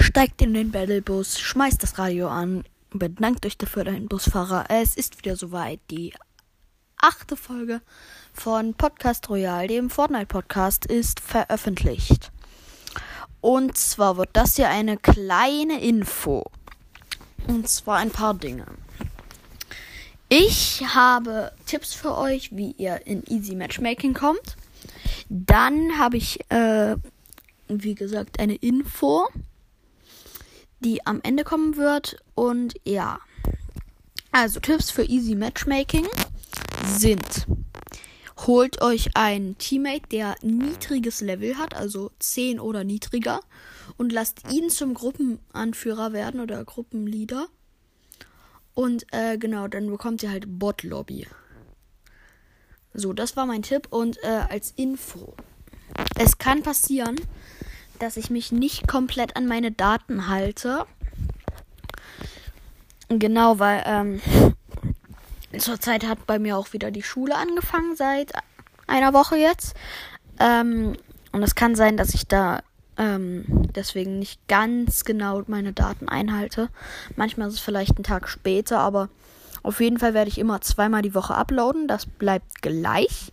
steigt in den Battlebus, schmeißt das Radio an, bedankt euch dafür den Busfahrer. Es ist wieder soweit, die achte Folge von Podcast Royal, dem Fortnite-Podcast, ist veröffentlicht. Und zwar wird das hier eine kleine Info. Und zwar ein paar Dinge. Ich habe Tipps für euch, wie ihr in Easy Matchmaking kommt. Dann habe ich, äh, wie gesagt, eine Info, die am Ende kommen wird. Und ja. Also Tipps für Easy Matchmaking sind. Holt euch einen Teammate, der niedriges Level hat, also 10 oder niedriger, und lasst ihn zum Gruppenanführer werden oder Gruppenleader. Und äh, genau, dann bekommt ihr halt Bot-Lobby. So, das war mein Tipp. Und äh, als Info. Es kann passieren, dass ich mich nicht komplett an meine Daten halte. Genau, weil ähm, zurzeit hat bei mir auch wieder die Schule angefangen seit einer Woche jetzt. Ähm, und es kann sein, dass ich da ähm, deswegen nicht ganz genau meine Daten einhalte. Manchmal ist es vielleicht ein Tag später, aber auf jeden Fall werde ich immer zweimal die Woche uploaden. Das bleibt gleich.